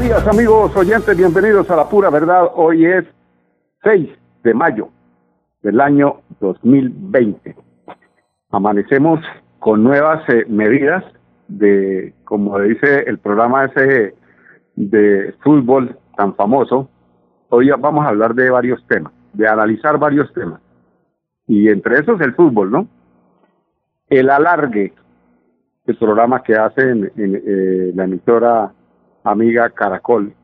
Días amigos oyentes, bienvenidos a la pura verdad. Hoy es 6 de mayo del año 2020. Amanecemos con nuevas eh, medidas de, como dice el programa ese de fútbol tan famoso. Hoy vamos a hablar de varios temas, de analizar varios temas. Y entre esos el fútbol, ¿no? El alargue, el programa que hace en, eh, la emisora amiga Caracol,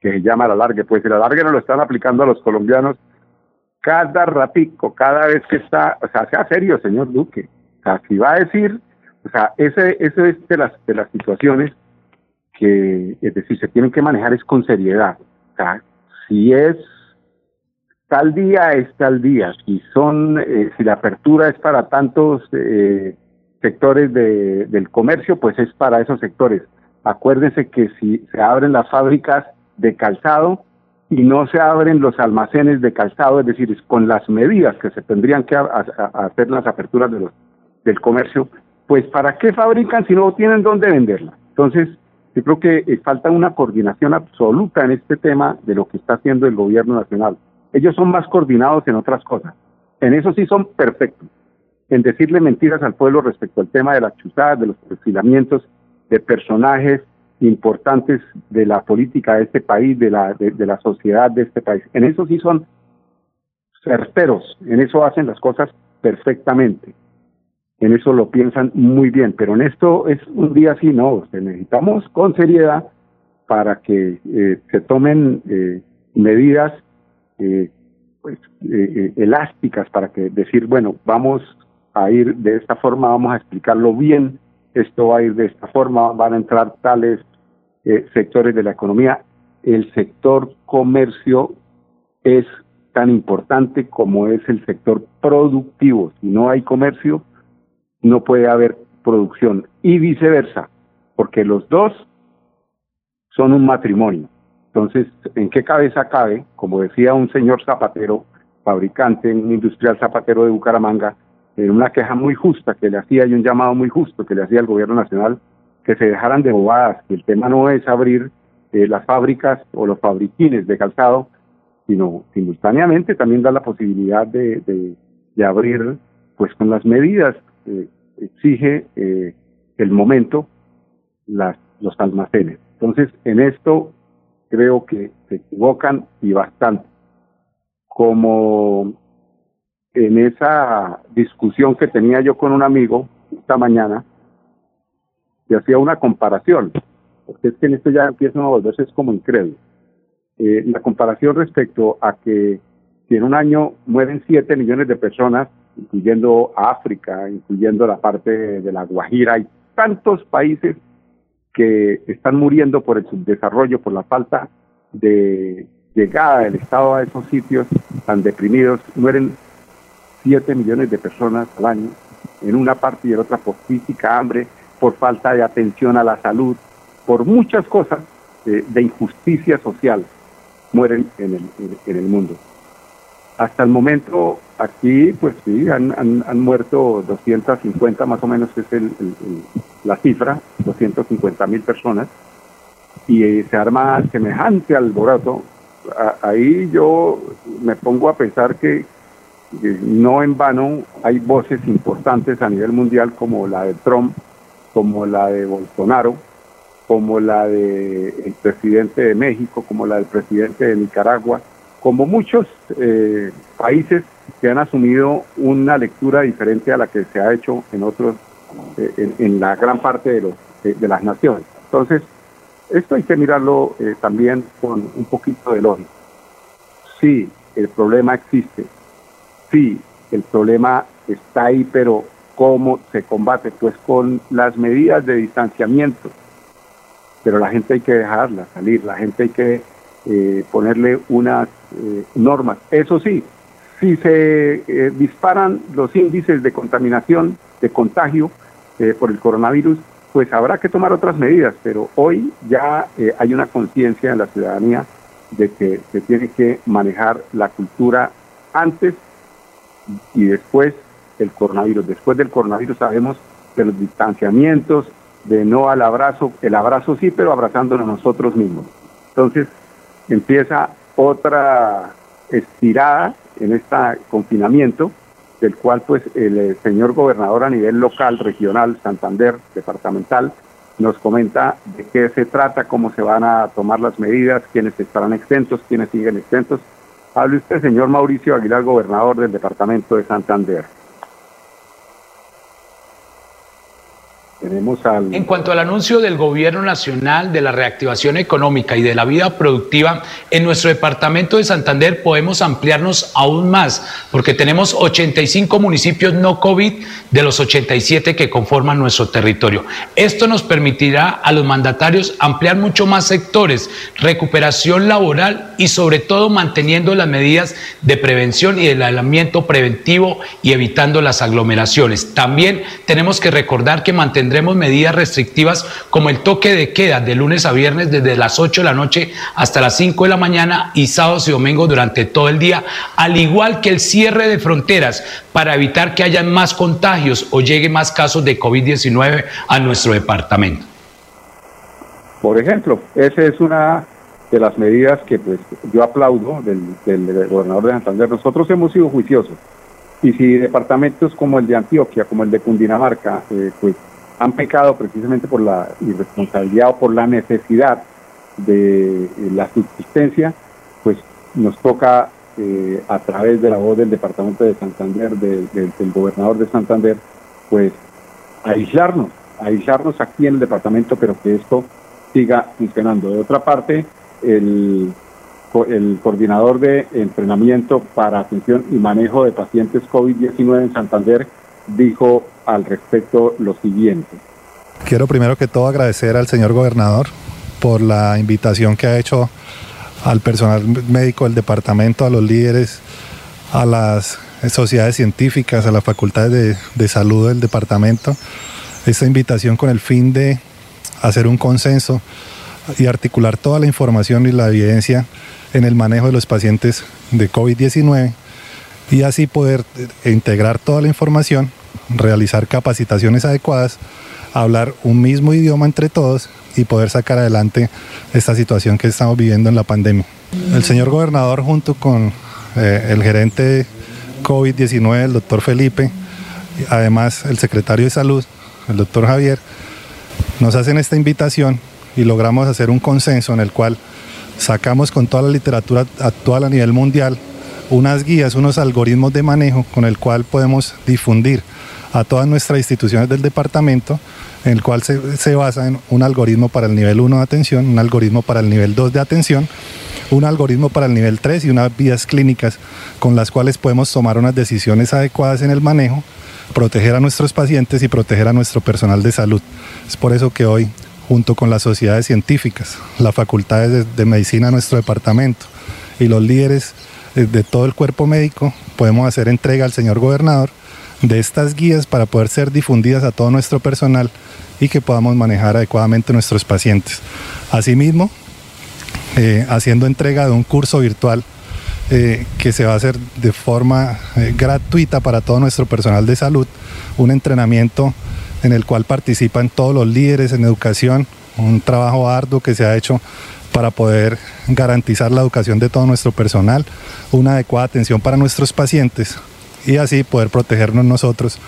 que se llama el alargue. Pues el alargue no lo están aplicando a los colombianos cada ratico, cada vez que está, o sea, sea serio, señor Duque. O sea, si va a decir, o sea, ese, eso es de las, de las situaciones que, es decir, se tienen que manejar es con seriedad. O sea, si es tal día, es tal día. Si son, eh, si la apertura es para tantos eh, sectores de, del comercio, pues es para esos sectores. Acuérdense que si se abren las fábricas de calzado y no se abren los almacenes de calzado, es decir, con las medidas que se tendrían que hacer las aperturas de los, del comercio, pues ¿para qué fabrican si no tienen dónde venderla? Entonces, yo creo que eh, falta una coordinación absoluta en este tema de lo que está haciendo el gobierno nacional. Ellos son más coordinados en otras cosas. En eso sí son perfectos. En decirle mentiras al pueblo respecto al tema de las chuzadas, de los perfilamientos, de personajes importantes de la política de este país, de la, de, la sociedad de este país. En eso sí son certeros, en eso hacen las cosas perfectamente, en eso lo piensan muy bien, pero en esto es un día así, no, necesitamos con seriedad para que eh, se tomen eh, medidas eh, pues, elásticas para que decir, bueno, vamos a ir de esta forma, vamos a explicarlo bien, esto va a ir de esta forma, van a entrar tales eh, sectores de la economía. El sector comercio es tan importante como es el sector productivo. Si no hay comercio, no puede haber producción y viceversa, porque los dos son un matrimonio. Entonces, ¿en qué cabeza cabe? Como decía un señor zapatero, fabricante, un industrial zapatero de Bucaramanga, en una queja muy justa que le hacía y un llamado muy justo que le hacía el gobierno nacional, que se dejaran de bobadas, que el tema no es abrir eh, las fábricas o los fabriquines de calzado, sino simultáneamente también da la posibilidad de, de, abrir, pues con las medidas que exige eh, el momento, las, los almacenes. Entonces, en esto creo que se equivocan y bastante. Como en esa discusión que tenía yo con un amigo esta mañana, se hacía una comparación, porque es que en esto ya empiezan a volverse como incrédulo. Eh, la comparación respecto a que en un año mueren 7 millones de personas, incluyendo África, incluyendo la parte de la Guajira, hay tantos países que están muriendo por el subdesarrollo, por la falta de llegada del Estado a esos sitios tan deprimidos, mueren 7 millones de personas al año, en una parte y en otra por física, hambre, por falta de atención a la salud, por muchas cosas de injusticia social, mueren en el, en el mundo. Hasta el momento, aquí, pues sí, han, han, muerto 250 más o menos, es el, la cifra, 250 mil personas, y se arma semejante alboroto. ahí yo me pongo a pensar que, no en vano hay voces importantes a nivel mundial como la de Trump, como la de Bolsonaro, como la del presidente de México, como la del presidente de Nicaragua, como muchos eh, países que han asumido una lectura diferente a la que se ha hecho en otros, eh, en, la gran parte de, los, de, las naciones. Entonces, esto hay que mirarlo eh, también con un poquito de lógica. Sí, el problema existe, sí, el problema está ahí, pero ¿cómo se combate? Pues con las medidas de distanciamiento, pero la gente hay que dejarla salir, la gente hay que eh, ponerle unas eh, normas. Eso sí, si se eh, disparan los índices de contaminación, de contagio por el coronavirus, pues habrá que tomar otras medidas, pero hoy ya hay una conciencia en la ciudadanía de que se tiene que manejar la cultura antes y después del coronavirus. Después del coronavirus sabemos de los distanciamientos, de no al abrazo, el abrazo sí, pero abrazándonos nosotros mismos. Entonces empieza otra estirada en este confinamiento, del cual pues el eh, señor gobernador a nivel local, regional, Santander, departamental, nos comenta de qué se trata, cómo se van a tomar las medidas, quiénes estarán exentos, quiénes siguen exentos. Hable usted, señor Mauricio Aguilar, gobernador del departamento de Santander. En cuanto al anuncio del Gobierno Nacional de la reactivación económica y de la vida productiva, en nuestro departamento de Santander podemos ampliarnos aún más, porque tenemos 85 municipios no COVID de los 87 que conforman nuestro territorio. Esto nos permitirá a los mandatarios ampliar mucho más sectores, recuperación laboral y sobre todo manteniendo las medidas de prevención y del aislamiento preventivo y evitando las aglomeraciones. También tenemos que recordar que mantener tendremos medidas restrictivas como el toque de queda de lunes a viernes desde las 8 de la noche hasta las 5 de la mañana y sábados y domingos durante todo el día, al igual que el cierre de fronteras para evitar que haya más contagios o llegue más casos de COVID-19 a nuestro departamento. Por ejemplo, esa es una de las medidas que pues yo aplaudo del, gobernador de Santander. Nosotros hemos sido juiciosos y si departamentos como el de Antioquia, como el de Cundinamarca, eh, pues han pecado precisamente por la irresponsabilidad o por la necesidad de eh, la subsistencia, pues nos toca eh, a través de la voz del Departamento de Santander, del gobernador de Santander, pues aislarnos, aislarnos aquí en el departamento, pero que esto siga funcionando. De otra parte, el, el coordinador de entrenamiento para atención y manejo de pacientes COVID-19 en Santander dijo al respecto lo siguiente. Quiero primero que todo agradecer al señor gobernador por la invitación que ha hecho al personal médico del departamento, a los líderes, a las sociedades científicas, a las facultades de, salud del departamento. Esta invitación con el fin de hacer un consenso y articular toda la información y la evidencia en el manejo de los pacientes de COVID-19 y así poder integrar toda la información realizar capacitaciones adecuadas, hablar un mismo idioma entre todos y poder sacar adelante esta situación que estamos viviendo en la pandemia. El señor gobernador junto con eh, el gerente COVID-19, el doctor Felipe, además el secretario de salud, el doctor Javier, nos hacen esta invitación y logramos hacer un consenso en el cual sacamos con toda la literatura actual a nivel mundial unas guías, unos algoritmos de manejo con el cual podemos difundir a todas nuestras instituciones del departamento, en el cual se, basa en un algoritmo para el nivel 1 de atención, un algoritmo para el nivel 2 de atención, un algoritmo para el nivel 3 y unas vías clínicas con las cuales podemos tomar unas decisiones adecuadas en el manejo, proteger a nuestros pacientes y proteger a nuestro personal de salud. Es por eso que hoy, junto con las sociedades científicas, las facultades de, de medicina de nuestro departamento y los líderes eh, de todo el cuerpo médico, podemos hacer entrega al señor gobernador de estas guías para poder ser difundidas a todo nuestro personal y que podamos manejar adecuadamente nuestros pacientes. Asimismo, eh, haciendo entrega de un curso virtual eh, que se va a hacer de forma eh, gratuita para todo nuestro personal de salud, un entrenamiento en el cual participan todos los líderes en educación, un trabajo arduo que se ha hecho para poder garantizar la educación de todo nuestro personal, una adecuada atención para nuestros pacientes, y así poder protegernos nosotros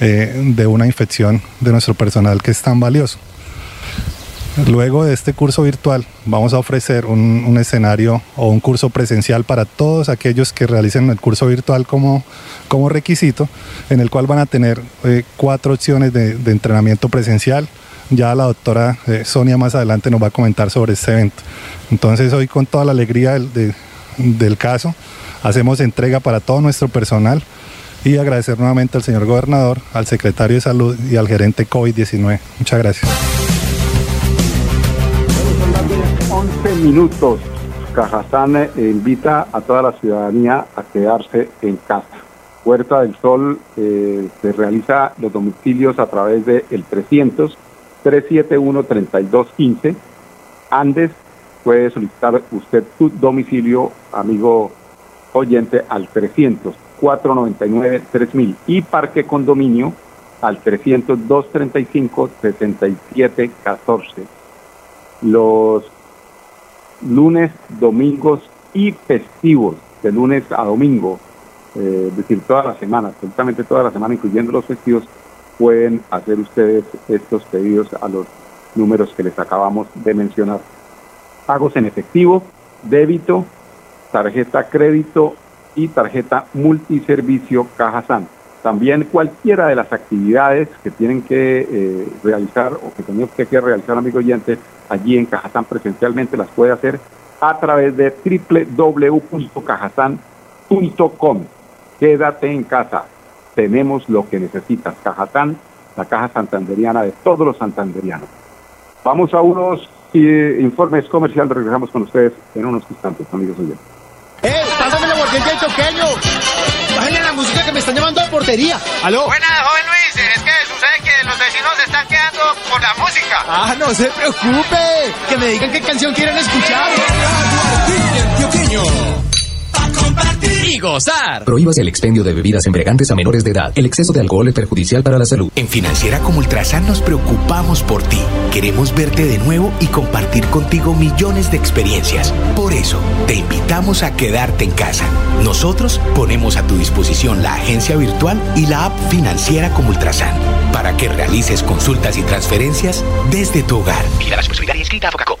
eh, de una infección de nuestro personal que es tan valioso. Luego de este curso virtual vamos a ofrecer un, escenario o un curso presencial para todos aquellos que realicen el curso virtual como, como requisito, en el cual van a tener eh, cuatro opciones de, entrenamiento presencial. Ya la doctora eh, Sonia más adelante nos va a comentar sobre este evento. Entonces hoy con toda la alegría del, del caso hacemos entrega para todo nuestro personal y agradecer nuevamente al señor gobernador, al secretario de salud y al gerente COVID-19. Muchas gracias. 12 minutos. Cajazán eh, invita a toda la ciudadanía a quedarse en casa. Puerta del Sol eh, se realiza los domicilios a través de el 300 371 3215. Andes puede solicitar usted su domicilio, amigo oyente, al 300 499 3000 y Parque Condominio al 300 235 6714. Los lunes, domingos y festivos, de lunes a domingo, eh, es decir, toda la semana, absolutamente toda la semana, incluyendo los festivos, pueden hacer ustedes estos pedidos a los números que les acabamos de mencionar. Pagos en efectivo, débito, tarjeta crédito y tarjeta multiservicio Caja San. También cualquiera de las actividades que tienen que eh, realizar o que tenía usted que realizar, amigo oyente, allí en Cajazán presencialmente las puede hacer a través de www.cajazán.com. Quédate en casa. Tenemos lo que necesitas. Cajazán, la caja santanderiana de todos los santanderianos. Vamos a unos eh, informes comerciales. Regresamos con ustedes en unos instantes, amigos oyentes. ¡Eh! ¡Pásame la aguardiente del choqueño! Bájale la música que me están llamando de portería. ¿Aló? Buenas, joven Luis. Es que sucede que los vecinos se están quedando por la música. Ah, no se preocupe. Que me digan qué canción quieren escuchar. Compartir y gozar. Prohíbas el expendio de bebidas embriagantes a menores de edad. El exceso de alcohol es perjudicial para la salud. En Financiera como Ultrasan nos preocupamos por ti. Queremos verte de nuevo y compartir contigo millones de experiencias. Por eso, te invitamos a quedarte en casa. Nosotros ponemos a tu disposición la agencia virtual y la app Financiera como Ultrasan para que realices consultas y transferencias desde tu hogar. Mira la responsabilidad inscrita a Focacop.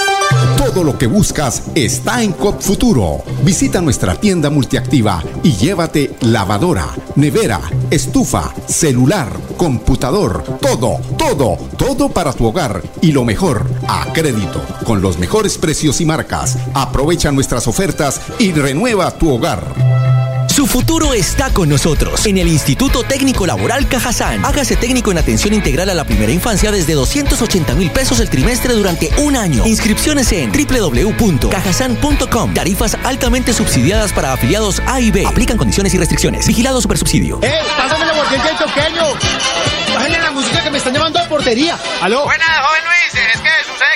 Todo lo que buscas está en COP Futuro. Visita nuestra tienda multiactiva y llévate lavadora, nevera, estufa, celular, computador, todo, todo, todo para tu hogar y lo mejor, a crédito, con los mejores precios y marcas. Aprovecha nuestras ofertas y renueva tu hogar. Su futuro está con nosotros. En el Instituto Técnico Laboral Cajazán. Hágase técnico en atención integral a la primera infancia desde 280 mil pesos el trimestre durante un año. Inscripciones en www.cajazán.com. Tarifas altamente subsidiadas para afiliados A y B. Aplican condiciones y restricciones. Vigilado Supersubsidio. ¡Eh! ¡Pásame la aguardiente del choqueño! Bájale la música que me están llamando de portería. ¿Aló? Buenas, joven Luis. Es que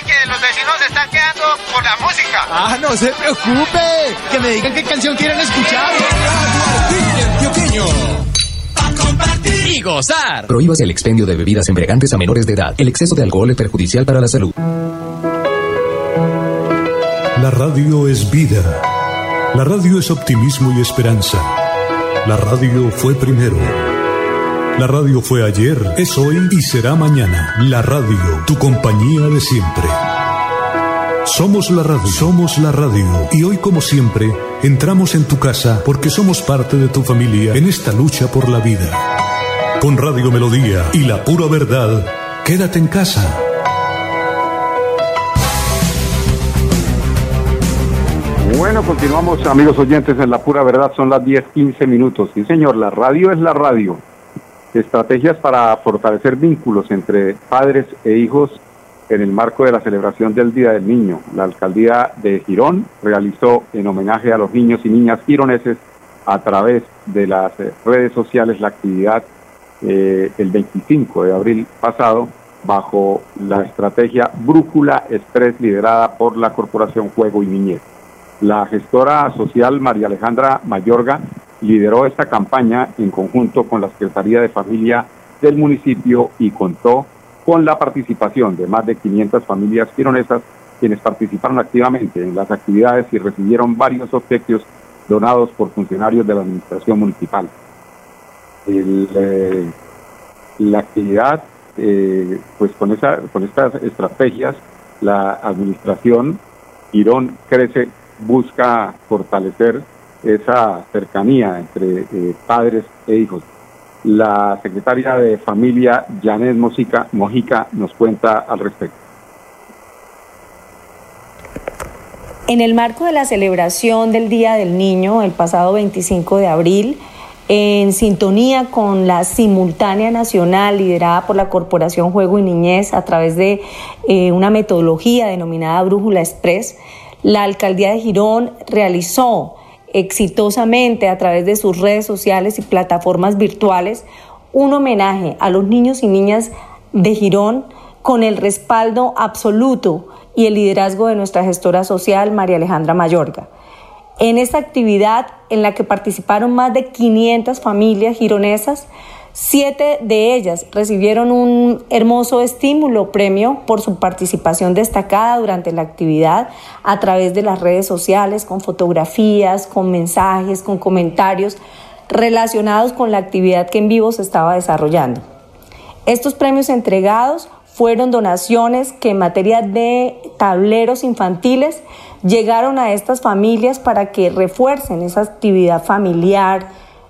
que los vecinos se están quedando por la música. Ah, no se preocupe. Que me digan qué canción quieren escuchar. compartir y gozar. Prohíbas el expendio de bebidas embriagantes a menores de edad. El exceso de alcohol es perjudicial para la salud. La radio es vida. La radio es optimismo y esperanza. La radio fue primero. La radio fue ayer, es hoy y será mañana. La radio, tu compañía de siempre. Somos la radio, somos la radio. Y hoy, como siempre, entramos en tu casa porque somos parte de tu familia en esta lucha por la vida. Con Radio Melodía y la pura verdad, quédate en casa. Bueno, continuamos, amigos oyentes, en la pura verdad. Son las 10, 15 minutos. Sí, señor, la radio es la radio. Estrategias para fortalecer vínculos entre padres e hijos en el marco de la celebración del Día del Niño. La alcaldía de Girón realizó en homenaje a los niños y niñas gironeses a través de las eh, redes sociales la actividad eh, el 25 de abril pasado bajo la estrategia Brújula Express liderada por la Corporación Juego y Niñez. La gestora social María Alejandra Mayorga lideró esta campaña en conjunto con la Secretaría de Familia del municipio y contó con la participación de más de 500 familias gironesas quienes participaron activamente en las actividades y recibieron varios obsequios donados por funcionarios de la administración municipal. Eh, la actividad, eh, pues con, esa, con estas estrategias, la administración Girón Crece busca fortalecer esa cercanía entre eh, padres e hijos. La secretaria de Familia, Janet Mojica, nos cuenta al respecto. En el marco de la celebración del Día del Niño, el pasado 25 de abril, en sintonía con la simultánea nacional liderada por la Corporación Juego y Niñez a través de eh, una metodología denominada Brújula Express, la alcaldía de Girón realizó exitosamente a través de sus redes sociales y plataformas virtuales un homenaje a los niños y niñas de Girón con el respaldo absoluto y el liderazgo de nuestra gestora social, María Alejandra Mayorga. En esta actividad en la que participaron más de 500 familias gironesas, siete de ellas recibieron un hermoso estímulo premio por su participación destacada durante la actividad a través de las redes sociales, con fotografías, con mensajes, con comentarios relacionados con la actividad que en vivo se estaba desarrollando. Estos premios entregados fueron donaciones que en materia de tableros infantiles llegaron a estas familias para que refuercen esa actividad familiar,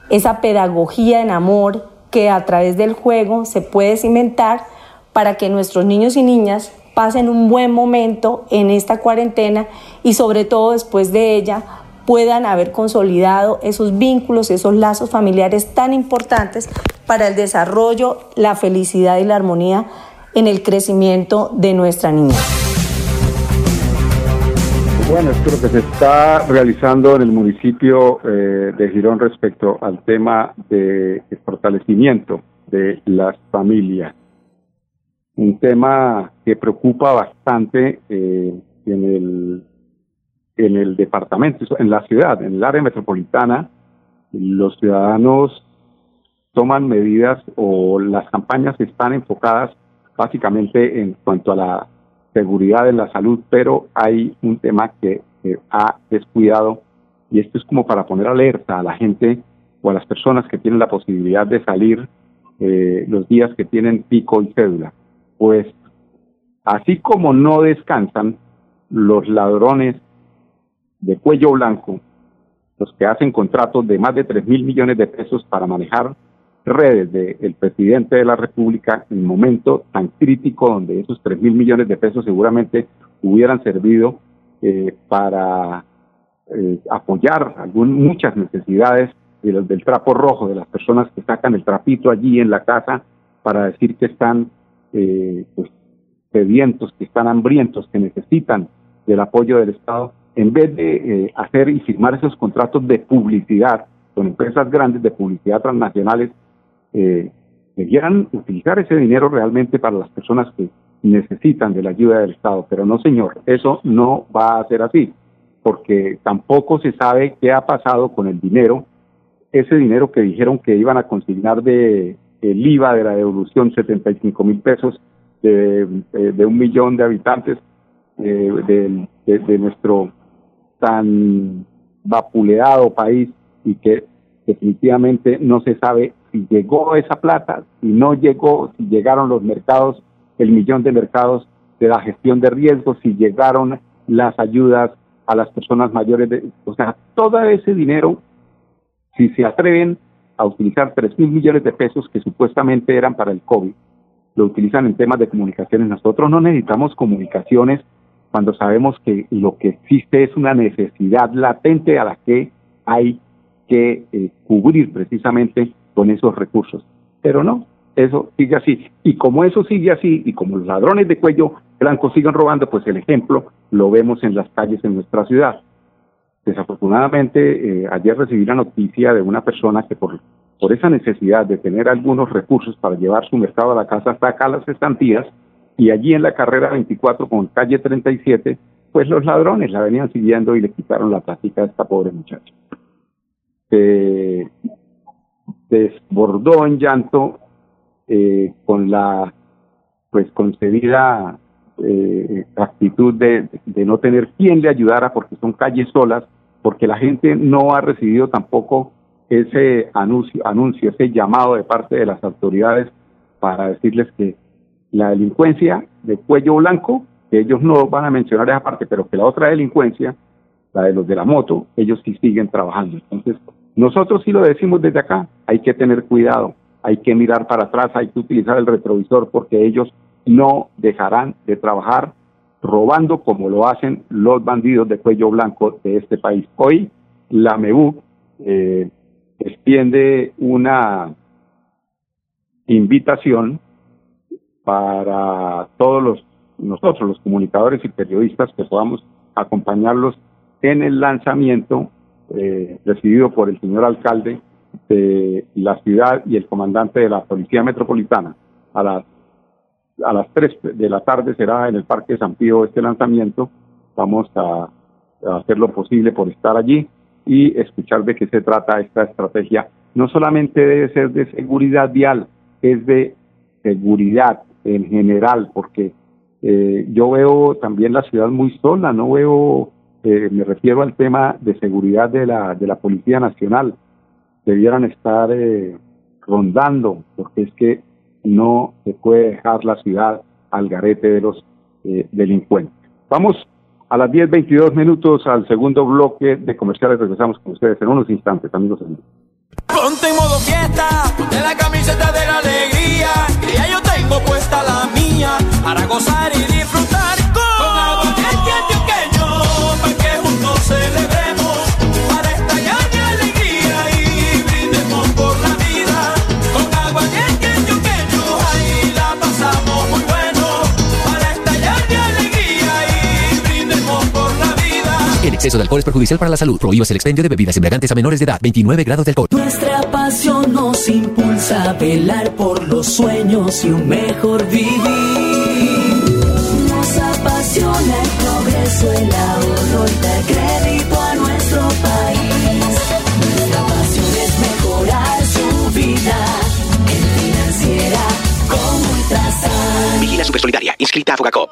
esa pedagogía en amor que a través del juego se puede cimentar para que nuestros niños y niñas pasen un buen momento en esta cuarentena y sobre todo después de ella puedan haber consolidado esos vínculos, esos lazos familiares tan importantes para el desarrollo, la felicidad y la armonía en el crecimiento de nuestra niña. Bueno, esto es lo que se está realizando en el municipio eh, de Girón respecto al tema de fortalecimiento de las familias. Un tema que preocupa bastante eh, en el en el departamento, en la ciudad, en el área metropolitana, los ciudadanos toman medidas o las campañas están enfocadas básicamente en cuanto a la seguridad de la salud, pero hay un tema que ha descuidado y esto es como para poner alerta a la gente o a las personas que tienen la posibilidad de salir eh, los días que tienen pico y cédula. Pues así como no descansan los ladrones de cuello blanco, los que hacen contratos de más de 3 mil millones de pesos para manejar redes del presidente de la República en un momento tan crítico donde esos 3 mil millones de pesos seguramente hubieran servido eh, para eh, apoyar algún, muchas necesidades del trapo rojo, de las personas que sacan el trapito allí en la casa para decir que están eh, pues, sedientos, que están hambrientos, que necesitan del apoyo del Estado, en vez de eh, hacer y firmar esos contratos de publicidad con empresas grandes de publicidad transnacionales eh, debieran utilizar ese dinero realmente para las personas que necesitan de la ayuda del Estado. Pero no, señor, eso no va a ser así, porque tampoco se sabe qué ha pasado con el dinero, ese dinero que dijeron que iban a consignar de el IVA de la devolución, 75 mil pesos de, de, un millón de habitantes eh, de, de nuestro tan vapuleado país y que definitivamente no se sabe si llegó esa plata, si no llegó, si llegaron los mercados, el millón de mercados de la gestión de riesgos, si llegaron las ayudas a las personas mayores, de, o sea, todo ese dinero, si se atreven a utilizar 3 mil millones de pesos que supuestamente eran para el COVID, lo utilizan en temas de comunicaciones. Nosotros no necesitamos comunicaciones cuando sabemos que lo que existe es una necesidad latente a la que hay que eh, cubrir precisamente con esos recursos. Pero no, eso sigue así. Y como eso sigue así, y como los ladrones de cuello blanco siguen robando, pues el ejemplo lo vemos en las calles en nuestra ciudad. Desafortunadamente, eh, ayer recibí la noticia de una persona que por, por esa necesidad de tener algunos recursos para llevar su mercado a la casa saca las estantías y allí en la carrera 24 con calle 37, pues los ladrones la venían siguiendo y le quitaron la plática a esta pobre muchacha se desbordó en llanto eh, con la pues concedida eh, actitud de, de, no tener quien le ayudara porque son calles solas, porque la gente no ha recibido tampoco ese anuncio, anuncio, ese llamado de parte de las autoridades para decirles que la delincuencia de cuello blanco que ellos no van a mencionar esa parte, pero que la otra delincuencia, la de los de la moto, ellos sí siguen trabajando. Entonces, nosotros sí lo decimos desde acá, hay que tener cuidado, hay que mirar para atrás, hay que utilizar el retrovisor porque ellos no dejarán de trabajar robando como lo hacen los bandidos de cuello blanco de este país. Hoy la MEU eh, extiende una invitación para todos los nosotros, los comunicadores y periodistas, que podamos acompañarlos en el lanzamiento eh, por el señor alcalde de la ciudad y el comandante de la Policía Metropolitana. A las, a las 3 de la tarde será en el Parque San Pío este lanzamiento. Vamos a, a hacer lo posible por estar allí y escuchar de qué se trata esta estrategia. No solamente debe ser de seguridad vial, es de seguridad en general, porque eh, yo veo también la ciudad muy sola, no veo, eh, me refiero al tema de seguridad de la, de la Policía Nacional, debieran estar eh, rondando, porque es que no se puede dejar la ciudad al garete de los delincuentes. Vamos a las 10.22 minutos al segundo bloque de comerciales, regresamos con ustedes en unos instantes, amigos. Ponte en modo fiesta, la camiseta de la alegría, que ya yo tengo puesta la mía, para gozar exceso de alcohol es perjudicial para la salud. Prohíbas el expendio de bebidas embriagantes a menores de edad. 29 grados de alcohol. Nuestra pasión nos impulsa a velar por los sueños y un mejor vivir. Nos apasiona el progreso, el ahorro y dar crédito a nuestro país. Nuestra pasión es mejorar su vida en financiera como Ultrasan. Vigila Supersolidaria, inscrita a Fogacop.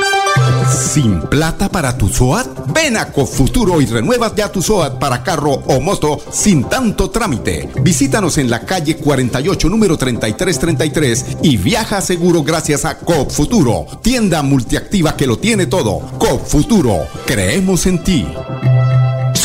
Sin plata para tu SOAT, ven a Cofuturo y renuevas ya tu SOAT para carro o moto sin tanto trámite. Visítanos en la calle 48, número 3333 y viaja seguro gracias a Cofuturo, tienda multiactiva que lo tiene todo. Cofuturo, creemos en ti.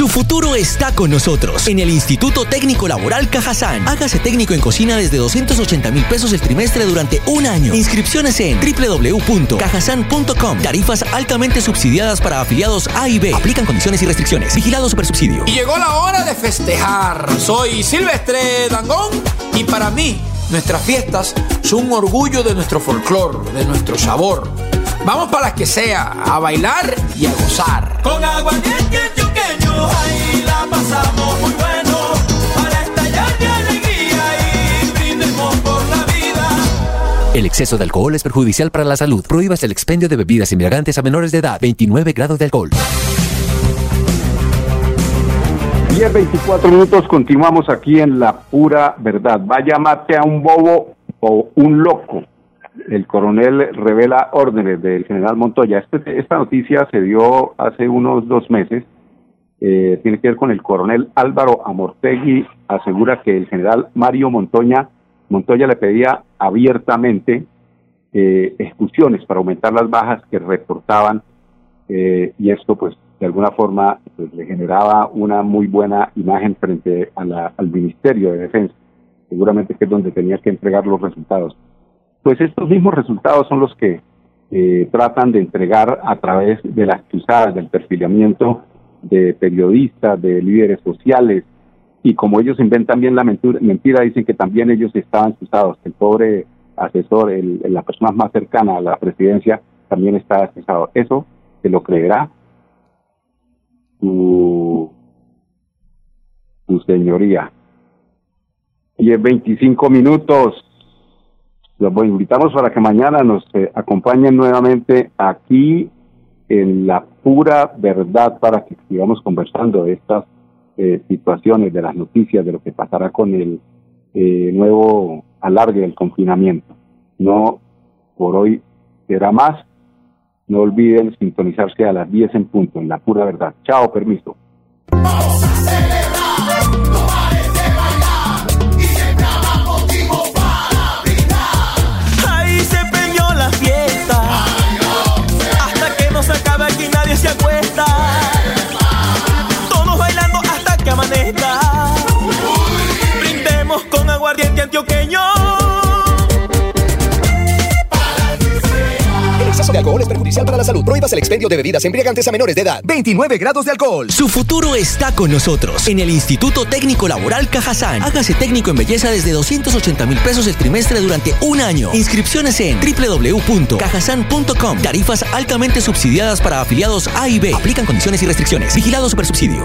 Su futuro está con nosotros en el Instituto Técnico Laboral Cajazán. Hágase técnico en cocina desde 280 mil pesos el trimestre durante un año. Inscripciones en www.cajazán.com. Tarifas altamente subsidiadas para afiliados A y B. Aplican condiciones y restricciones. Vigilado Supersubsidio. Y llegó la hora de festejar. Soy Silvestre Dangón y para mí nuestras fiestas son un orgullo de nuestro folclor, de nuestro sabor. Vamos para las que sea, a bailar y a gozar. Con agua antioqueño, ahí la pasamos muy bueno, para estallar de alegría y brindemos por la vida. El exceso de alcohol es perjudicial para la salud. Prohíbas el expendio de bebidas embriagantes a menores de edad. 29 grados de alcohol. 10, 24 minutos, continuamos aquí en La Pura Verdad. Vaya mate a un bobo o un loco. El coronel revela órdenes del general Montoya. Este- esta noticia se dio hace unos dos meses. Eh, tiene que ver con el coronel Álvaro Amortegui. Asegura que el general Mario Montoya, Montoya le pedía abiertamente eh, para aumentar las bajas que reportaban eh, y esto pues de alguna forma pues, le generaba una muy buena imagen frente a la- al Ministerio de Defensa, seguramente que es donde tenía que entregar los resultados. Pues estos mismos resultados son los que eh, tratan de entregar a través de las cruzadas, del perfilamiento de periodistas, de líderes sociales, y como ellos inventan bien la mentira, mentira dicen que también ellos estaban que el pobre asesor, el, la persona más cercana a la presidencia, también estaba acusado. Eso se lo creerá su, su señoría. Y en 25 minutos los invitamos para que mañana nos eh, acompañen nuevamente aquí en la pura verdad para que sigamos conversando de estas eh, situaciones, de las noticias, de lo que pasará con el eh, nuevo alargue del confinamiento. No, por hoy será más. No olviden sintonizarse a las 10 en punto, en la pura verdad. Chao, permiso. Brindemos con aguardiente antioqueño. El exceso de alcohol es perjudicial para la salud. Prohíbas el expendio de bebidas embriagantes a menores de edad. 29 grados de alcohol. Su futuro está con nosotros. En el Instituto Técnico Laboral Cajazán. Hágase técnico en belleza desde 280 mil pesos el trimestre durante un año. Inscripciones en www.cajazán.com. Tarifas altamente subsidiadas para afiliados A y B. Aplican condiciones y restricciones. Vigilado Supersubsidio.